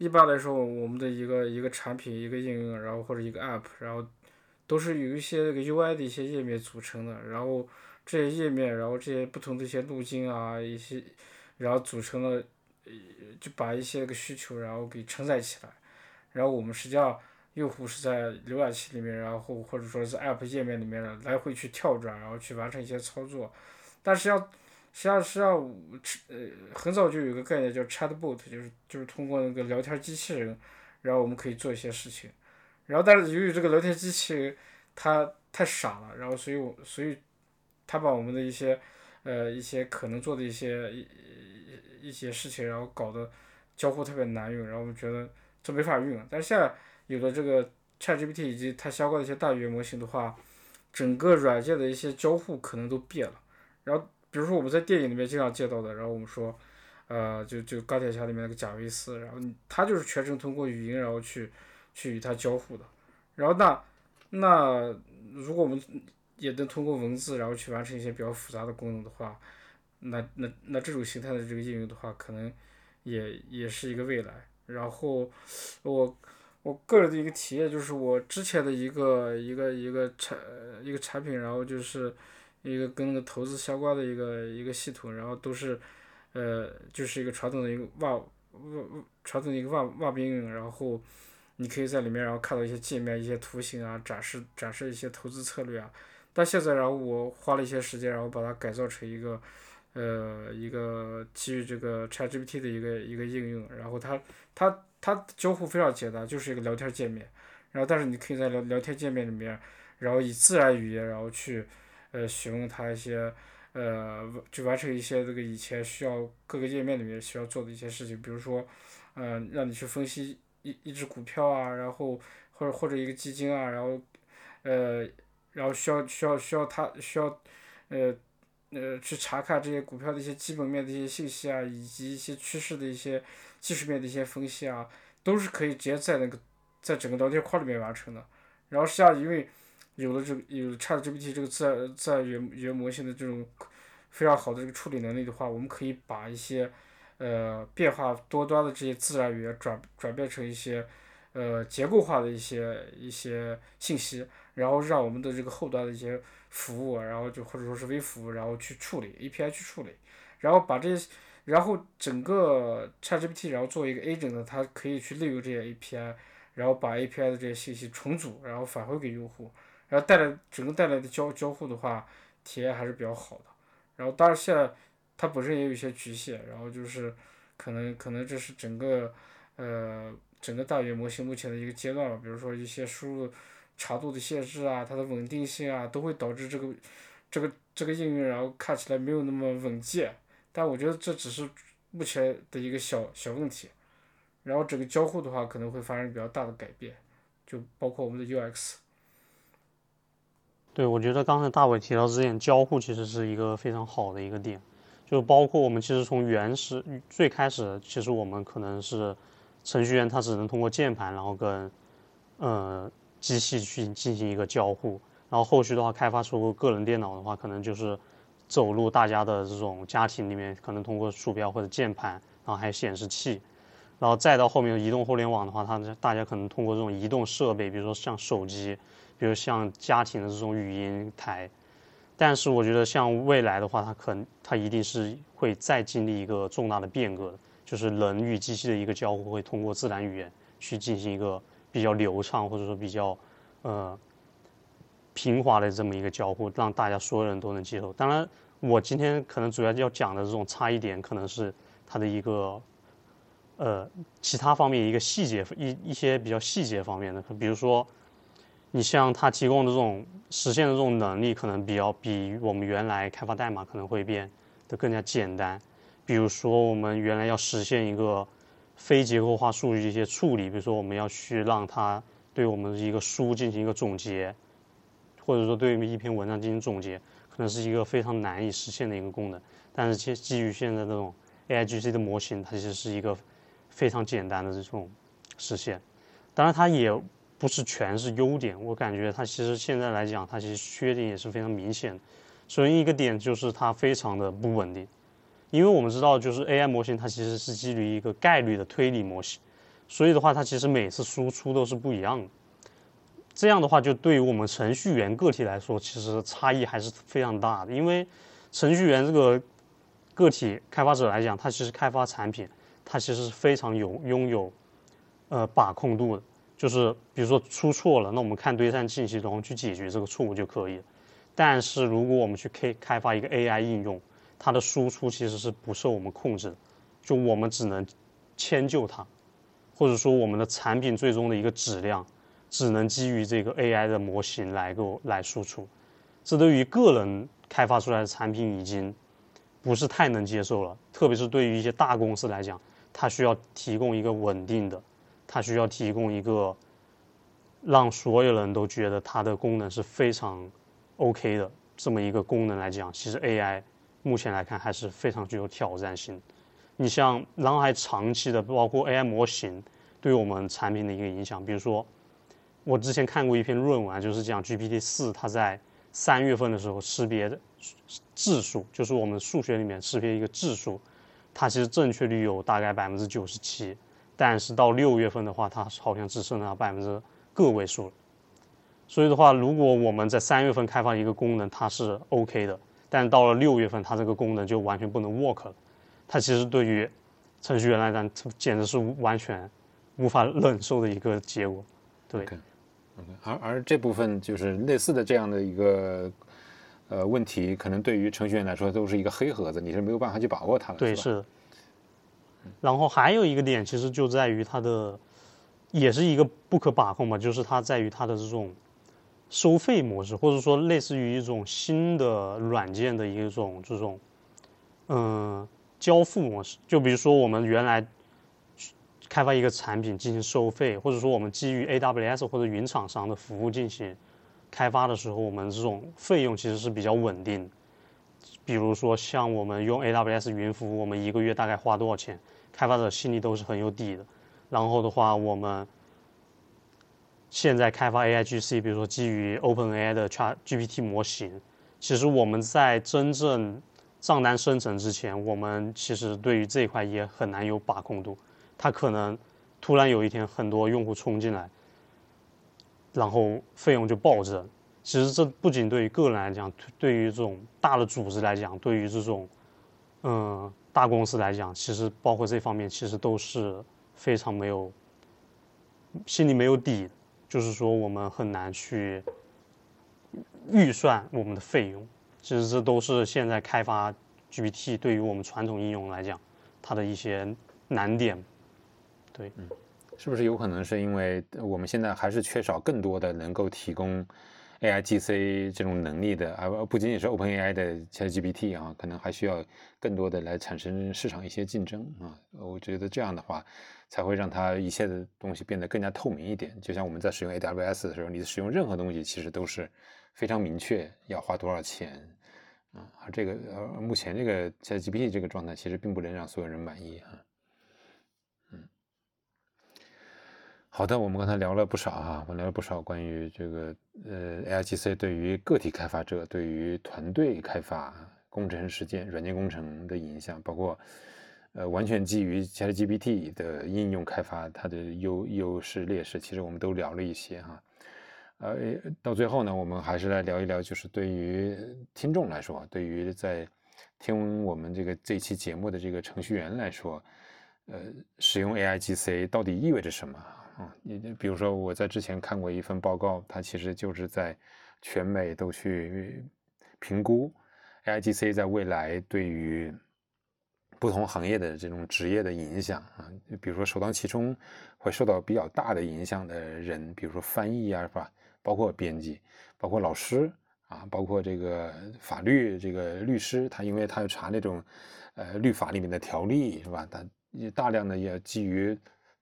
Speaker 2: 一般来说，我们的一个一个产品、一个应用，然后或者一个 App，然后都是有一些那个 UI 的一些页面组成的。然后这些页面，然后这些不同的一些路径啊，一些，然后组成了，就把一些个需求，然后给承载起来。然后我们实际上，用户是在浏览器里面，然后或者说是 App 页面里面来回去跳转，然后去完成一些操作。但是要实际上，实际上，呃，很早就有个概念叫 Chatbot，就是就是通过那个聊天机器人，然后我们可以做一些事情。然后，但是由于这个聊天机器人它太傻了，然后所以，我所以它把我们的一些呃一些可能做的一些一一些事情，然后搞得交互特别难用，然后我们觉得这没法用。但是现在有了这个 ChatGPT 以及它相关的一些大语言模型的话，整个软件的一些交互可能都变了，然后。比如说我们在电影里面经常见到的，然后我们说，呃，就就钢铁侠里面那个贾维斯，然后他就是全程通过语音，然后去去与他交互的。然后那那如果我们也能通过文字，然后去完成一些比较复杂的功能的话，那那那这种形态的这个应用的话，可能也也是一个未来。然后我我个人的一个体验就是我之前的一个一个一个产一个产品，然后就是。一个跟那个投资相关的一个一个系统，然后都是，呃，就是一个传统的一个 Web Web 传统的一个 Web Web 应用，然后你可以在里面然后看到一些界面、一些图形啊，展示展示一些投资策略啊。但现在然后我花了一些时间，然后把它改造成一个，呃，一个基于这个 ChatGPT 的一个一个应用，然后它它它交互非常简单，就是一个聊天界面，然后但是你可以在聊聊天界面里面，然后以自然语言然后去。呃，询问他一些，呃，就完成一些这个以前需要各个页面里面需要做的一些事情，比如说，呃，让你去分析一一只股票啊，然后或者或者一个基金啊，然后，呃，然后需要需要需要他需要，呃，呃去查看这些股票的一些基本面的一些信息啊，以及一些趋势的一些技术面的一些分析啊，都是可以直接在那个在整个聊天框里面完成的。然后实际上因为有了这个有 ChatGPT 这个自然自然语言语言模型的这种非常好的这个处理能力的话，我们可以把一些呃变化多端的这些自然语言转转变成一些呃结构化的一些一些信息，然后让我们的这个后端的一些服务，然后就或者说是微服务，然后去处理 API 去处理，然后把这些，然后整个 ChatGPT 然后作为一个 agent，它可以去利用这些 API，然后把 API 的这些信息重组，然后返回给用户，然后带来整个带来的交交互的话，体验还是比较好的。然后当然现在它本身也有一些局限，然后就是可能可能这是整个呃整个大语言模型目前的一个阶段吧，比如说一些输入。长度的限制啊，它的稳定性啊，都会导致这个这个这个应用然后看起来没有那么稳健。但我觉得这只是目前的一个小小问题。然后整个交互的话可能会发生比较大的改变，就包括我们的 UX。
Speaker 1: 对，我觉得刚才大伟提到这点交互其实是一个非常好的一个点，就包括我们其实从原始最开始，其实我们可能是程序员他只能通过键盘，然后跟呃。机器去进行一个交互，然后后续的话开发出个人电脑的话，可能就是走入大家的这种家庭里面，可能通过鼠标或者键盘，然后还有显示器，然后再到后面移动互联网的话，它大家可能通过这种移动设备，比如说像手机，比如像家庭的这种语音台。但是我觉得像未来的话，它可能它一定是会再经历一个重大的变革，就是人与机器的一个交互会通过自然语言去进行一个。比较流畅，或者说比较，呃，平滑的这么一个交互，让大家所有人都能接受。当然，我今天可能主要要讲的这种差异点，可能是它的一个，呃，其他方面一个细节一一些比较细节方面的，比如说，你像它提供的这种实现的这种能力，可能比较比我们原来开发代码可能会变得更加简单。比如说，我们原来要实现一个。非结构化数据的一些处理，比如说我们要去让它对我们的一个书进行一个总结，或者说对于一篇文章进行总结，可能是一个非常难以实现的一个功能。但是基基于现在这种 AIGC 的模型，它其实是一个非常简单的这种实现。当然，它也不是全是优点，我感觉它其实现在来讲，它其实缺点也是非常明显的。首先一个点就是它非常的不稳定。因为我们知道，就是 AI 模型它其实是基于一个概率的推理模型，所以的话，它其实每次输出都是不一样的。这样的话，就对于我们程序员个体来说，其实差异还是非常大的。因为程序员这个个体开发者来讲，他其实开发产品，他其实是非常有拥有呃把控度的。就是比如说出错了，那我们看堆栈信息，然后去解决这个错误就可以。但是如果我们去开开发一个 AI 应用，它的输出其实是不受我们控制的，就我们只能迁就它，或者说我们的产品最终的一个质量，只能基于这个 AI 的模型来够来输出，这对于个人开发出来的产品已经不是太能接受了，特别是对于一些大公司来讲，它需要提供一个稳定的，它需要提供一个让所有人都觉得它的功能是非常 OK 的这么一个功能来讲，其实 AI。目前来看还是非常具有挑战性。你像，然后还长期的，包括 AI 模型对我们产品的一个影响。比如说，我之前看过一篇论文，就是讲 GPT 四它在三月份的时候识别的质数，就是我们数学里面识别一个质数，它其实正确率有大概百分之九十七，但是到六月份的话，它好像只剩下百分之个位数了。所以的话，如果我们在三月份开发一个功能，它是 OK 的。但到了六月份，它这个功能就完全不能 work 了。它其实对于程序员来讲，简直是完全无法忍受的一个结果。对。
Speaker 3: 而而这部分就是类似的这样的一个呃问题，可能对于程序员来说都是一个黑盒子，你是没有办法去把握它的。
Speaker 1: 对，是。然后还有一个点，其实就在于它的，也是一个不可把控吧，就是它在于它的这种。收费模式，或者说类似于一种新的软件的一种这种，嗯，交付模式。就比如说我们原来开发一个产品进行收费，或者说我们基于 AWS 或者云厂商的服务进行开发的时候，我们这种费用其实是比较稳定。比如说像我们用 AWS 云服务，我们一个月大概花多少钱，开发者心里都是很有底的。然后的话，我们现在开发 AIGC，比如说基于 OpenAI 的 ChatGPT 模型，其实我们在真正账单生成之前，我们其实对于这一块也很难有把控度。它可能突然有一天很多用户冲进来，然后费用就暴增。其实这不仅对于个人来讲，对于这种大的组织来讲，对于这种嗯大公司来讲，其实包括这方面，其实都是非常没有心里没有底。就是说，我们很难去预算我们的费用。其实这都是现在开发 GPT 对于我们传统应用来讲，它的一些难点。对，
Speaker 3: 嗯，是不是有可能是因为我们现在还是缺少更多的能够提供 AI GC 这种能力的，而不仅仅是 OpenAI 的 ChatGPT 啊，可能还需要更多的来产生市场一些竞争啊。我觉得这样的话。才会让它一切的东西变得更加透明一点。就像我们在使用 AWS 的时候，你使用任何东西其实都是非常明确要花多少钱啊。而这个呃，目前这个 ChatGPT 这个状态其实并不能让所有人满意啊。好的，我们刚才聊了不少啊，我们聊了不少关于这个呃 AIGC 对于个体开发者、对于团队开发、工程实践、软件工程的影响，包括。呃，完全基于 ChatGPT 的应用开发，它的优优势劣势，其实我们都聊了一些哈。呃，到最后呢，我们还是来聊一聊，就是对于听众来说，对于在听我们这个这期节目的这个程序员来说，呃，使用 AIGC 到底意味着什么啊？你比如说，我在之前看过一份报告，它其实就是在全美都去评估 AIGC 在未来对于不同行业的这种职业的影响啊，比如说首当其冲会受到比较大的影响的人，比如说翻译啊，是吧？包括编辑，包括老师啊，包括这个法律这个律师，他因为他要查那种呃律法里面的条例，是吧？他大量的要基于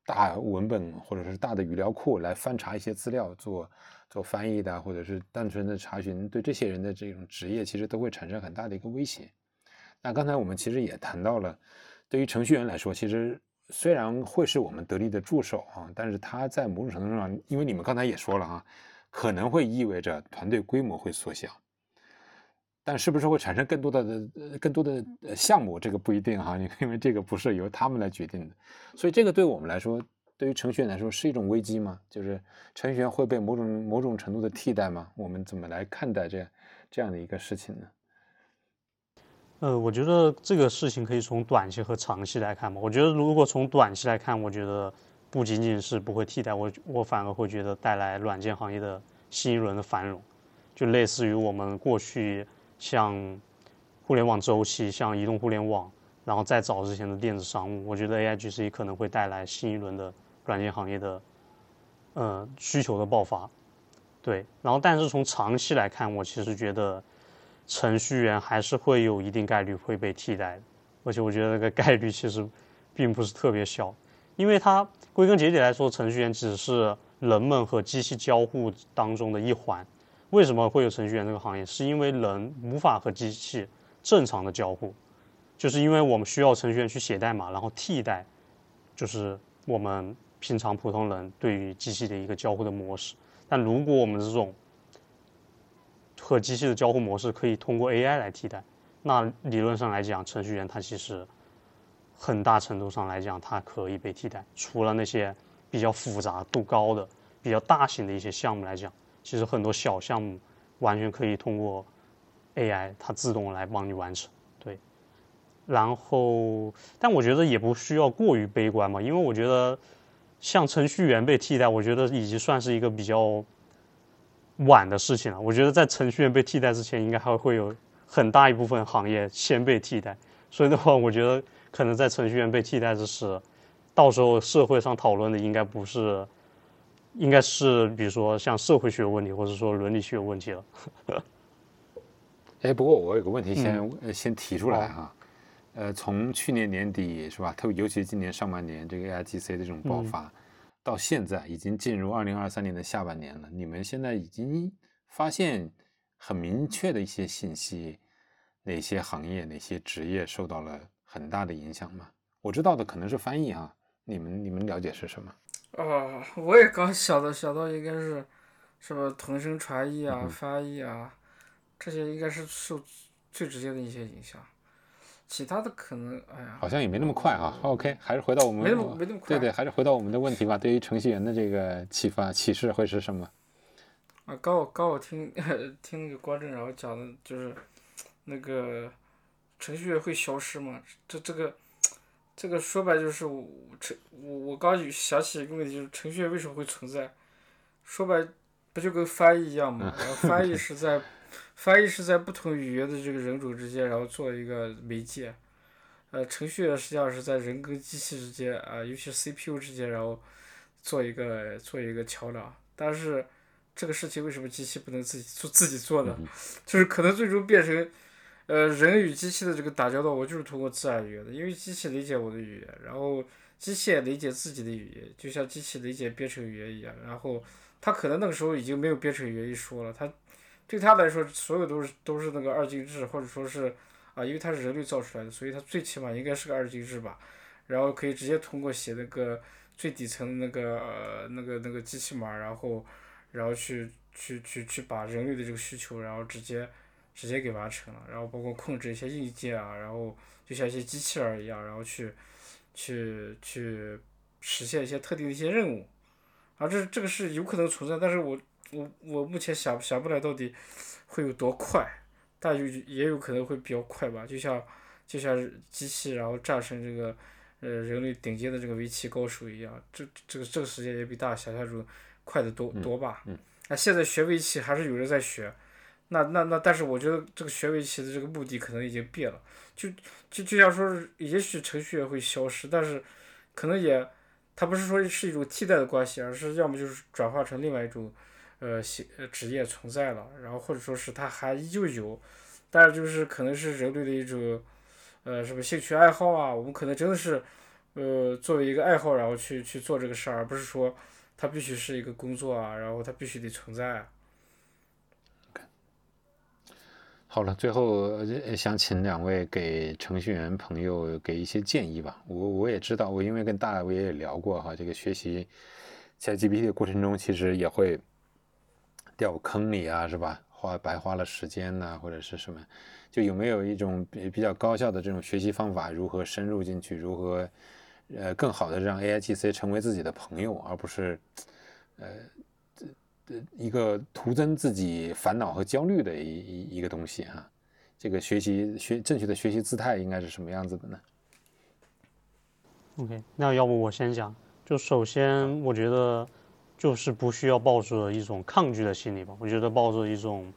Speaker 3: 大文本或者是大的语料库来翻查一些资料，做做翻译的，或者是单纯的查询，对这些人的这种职业其实都会产生很大的一个威胁。那刚才我们其实也谈到了，对于程序员来说，其实虽然会是我们得力的助手啊，但是他在某种程度上，因为你们刚才也说了啊，可能会意味着团队规模会缩小。但是不是会产生更多的、更多的项目，这个不一定哈，因为这个不是由他们来决定的。所以这个对我们来说，对于程序员来说是一种危机吗？就是程序员会被某种某种程度的替代吗？我们怎么来看待这这样的一个事情呢？
Speaker 1: 呃，我觉得这个事情可以从短期和长期来看嘛。我觉得如果从短期来看，我觉得不仅仅是不会替代我，我反而会觉得带来软件行业的新一轮的繁荣，就类似于我们过去像互联网周期，像移动互联网，然后再早之前的电子商务，我觉得 AIGC 可能会带来新一轮的软件行业的呃需求的爆发。对，然后但是从长期来看，我其实觉得。程序员还是会有一定概率会被替代的，而且我觉得这个概率其实并不是特别小，因为它归根结底来说，程序员只是人们和机器交互当中的一环。为什么会有程序员这个行业？是因为人无法和机器正常的交互，就是因为我们需要程序员去写代码，然后替代就是我们平常普通人对于机器的一个交互的模式。但如果我们这种和机器的交互模式可以通过 AI 来替代，那理论上来讲，程序员他其实很大程度上来讲，它可以被替代。除了那些比较复杂度高的、比较大型的一些项目来讲，其实很多小项目完全可以通过 AI 它自动来帮你完成。对，然后，但我觉得也不需要过于悲观嘛，因为我觉得像程序员被替代，我觉得已经算是一个比较。晚的事情了，我觉得在程序员被替代之前，应该还会有很大一部分行业先被替代。所以的话，我觉得可能在程序员被替代之时，到时候社会上讨论的应该不是，应该是比如说像社会学问题，或者说伦理学问题了。
Speaker 3: 哎，不过我有个问题先先提出来哈，呃，从去年年底是吧，特别尤其是今年上半年这个 AIGC 的这种爆发。到现在已经进入二零二三年的下半年了，你们现在已经发现很明确的一些信息，哪些行业、哪些职业受到了很大的影响吗？我知道的可能是翻译啊，你们你们了解是什么？
Speaker 2: 哦，我也刚想到想到应该是什么同声传译啊、
Speaker 3: 嗯
Speaker 2: 翻译啊，这些应该是受最直接的一些影响。其他的可能，哎呀，
Speaker 3: 好像也没那么快啊。OK，还是回到我们
Speaker 2: 没那么没那么快。
Speaker 3: 对对，还是回到我们的问题吧。对于程序员的这个启发启示会是什么？
Speaker 2: 啊，刚我刚我听 听那个郭正，然后讲的就是那个程序员会消失吗？这这个这个说白就是我程我我刚有想起一个问题，就是程序员为什么会存在？说白不就跟翻译一样嘛？然后翻译是在 翻译是在不同语言的这个人种之间，然后做一个媒介。呃，程序员实际上是在人跟机器之间啊、尤其是 CPU 之间，然后做一个做一个桥梁。但是这个事情为什么机器不能自己做自己做呢？就是可能最终变成，呃，人与机器的这个打交道，我就是通过自然语言的，因为机器理解我的语言，然后机器也理解自己的语言，就像机器理解编程语言一样。然后它可能那个时候已经没有编程语言一说了，它对他来说，所有都是都是那个二进制，或者说是啊，因为它是人类造出来的，所以它最起码应该是个二进制吧。然后可以直接通过写那个最底层的那个那个那个机器码，然后然后去去去去把人类的这个需求，然后直接直接给完成了，然后包括控制一些硬件啊，然后就像一些机器人儿一样，然后去去去实现一些特定的一些任务，啊，这这个是有可能存在，但是我我我目前想想不来到底会有多快，但有也有可能会比较快吧，就像就像机器然后战胜这个呃人类顶尖的这个围棋高手一样，这这个这个时间也比大家想象中快得多多吧。
Speaker 3: 嗯。
Speaker 2: 那现在学围棋还是有人在学，那那那，但是我觉得这个学围棋的这个目的可能已经变了，就就就像说，也许程序员会消失，但是可能也，它不是说是一种替代的关系，而是要么就是转化成另外一种呃行职业存在了，然后或者说是它还依旧有，但是就是可能是人类的一种呃什么兴趣爱好啊，我们可能真的是呃作为一个爱好，然后去去做这个事儿，而不是说它必须是一个工作啊，然后它必须得存在。
Speaker 3: 好了，最后想请两位给程序员朋友给一些建议吧。我我也知道，我因为跟大伟也聊过哈，这个学习学 GPT 的过程中，其实也会掉坑里啊，是吧？花白花了时间呐、或者是什么？就有没有一种比比较高效的这种学习方法？如何深入进去？如何呃更好的让 AIGC 成为自己的朋友，而不是呃一个徒增自己烦恼和焦虑的一一一个东西哈、这个学习学正确的学习姿态应该是什么样子的呢
Speaker 1: ？OK，那要不我先讲，就首先我觉得就是不需要抱着一种抗拒的心理吧，我觉得抱着一种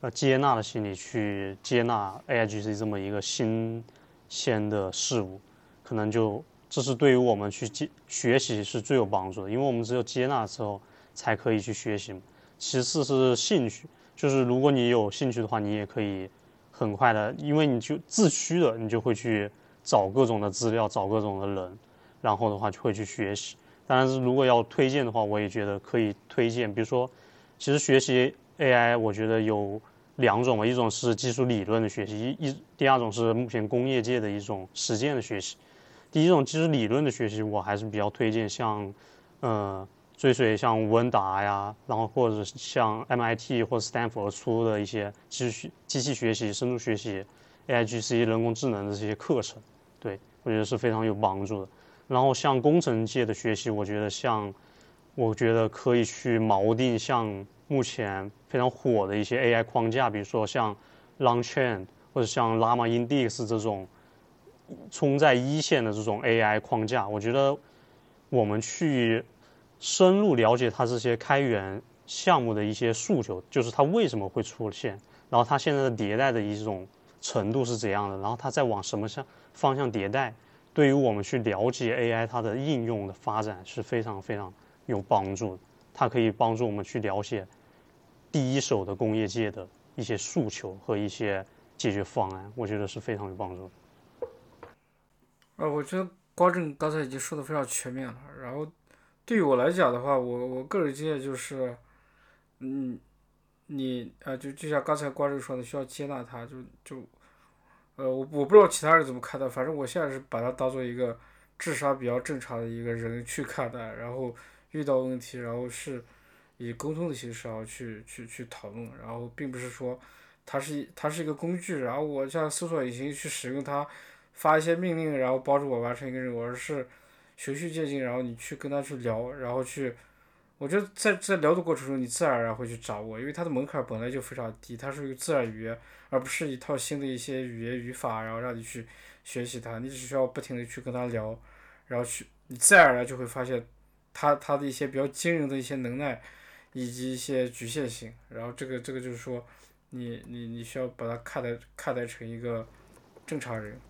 Speaker 1: 呃接纳的心理去接纳 AIGC 这么一个新鲜的事物，可能就这是对于我们去接学习是最有帮助的，因为我们只有接纳之后才可以去学习。其次是兴趣，就是如果你有兴趣的话，你也可以很快的，因为你就自驱的，你就会去找各种的资料，找各种的人，然后的话就会去学习。当然是如果要推荐的话，我也觉得可以推荐，比如说，其实学习 AI，我觉得有两种嘛，一种是技术理论的学习，一一第二种是目前工业界的一种实践的学习。第一种技术理论的学习，我还是比较推荐像，呃，追随像温达呀，然后或者像 MIT 或者 Stanford 出的一些机器机器学习、深度学习、AIGC 人工智能的这些课程，对我觉得是非常有帮助的。然后像工程界的学习，我觉得像，我觉得可以去锚定像目前非常火的一些 AI 框架，比如说像 LangChain 或者像 Llama Index 这种冲在一线的这种 AI 框架，我觉得我们去深入了解它这些开源项目的一些诉求，就是它为什么会出现，然后它现在的迭代的一种程度是怎样的，然后它在往什么向方向迭代，对于我们去了解 AI 它的应用的发展是非常非常有帮助的。它可以帮助我们去了解第一手的工业界的一些诉求和一些解决方案，我觉得是非常有帮助的。
Speaker 2: 呃，我觉得高正刚才已经说的非常全面了。然后对于我来讲的话，我我个人经验就是，嗯，你啊、就就像刚才观众说的，需要接纳它，就就呃，我我不知道其他人怎么看待，反正我现在是把它当做一个智商比较正常的一个人去看待，然后遇到问题，然后是以沟通的形式然后去去去讨论，然后并不是说它是它是一个工具，然后我像搜索引擎去使用它，发一些命令，然后帮助我完成一个任务，而是循序渐进，然后你去跟他去聊，然后去。我觉得在在聊的过程中，你自然而然会去掌握，因为它的门槛本来就非常低，它是一个自然语言，而不是一套新的一些语言语法，然后让你去学习它。你只需要不停的去跟他聊，然后去，你自然而然就会发现，他他的一些比较惊人的一些能耐，以及一些局限性。然后这个这个就是说，你你你需要把它看待看待成一个正常人。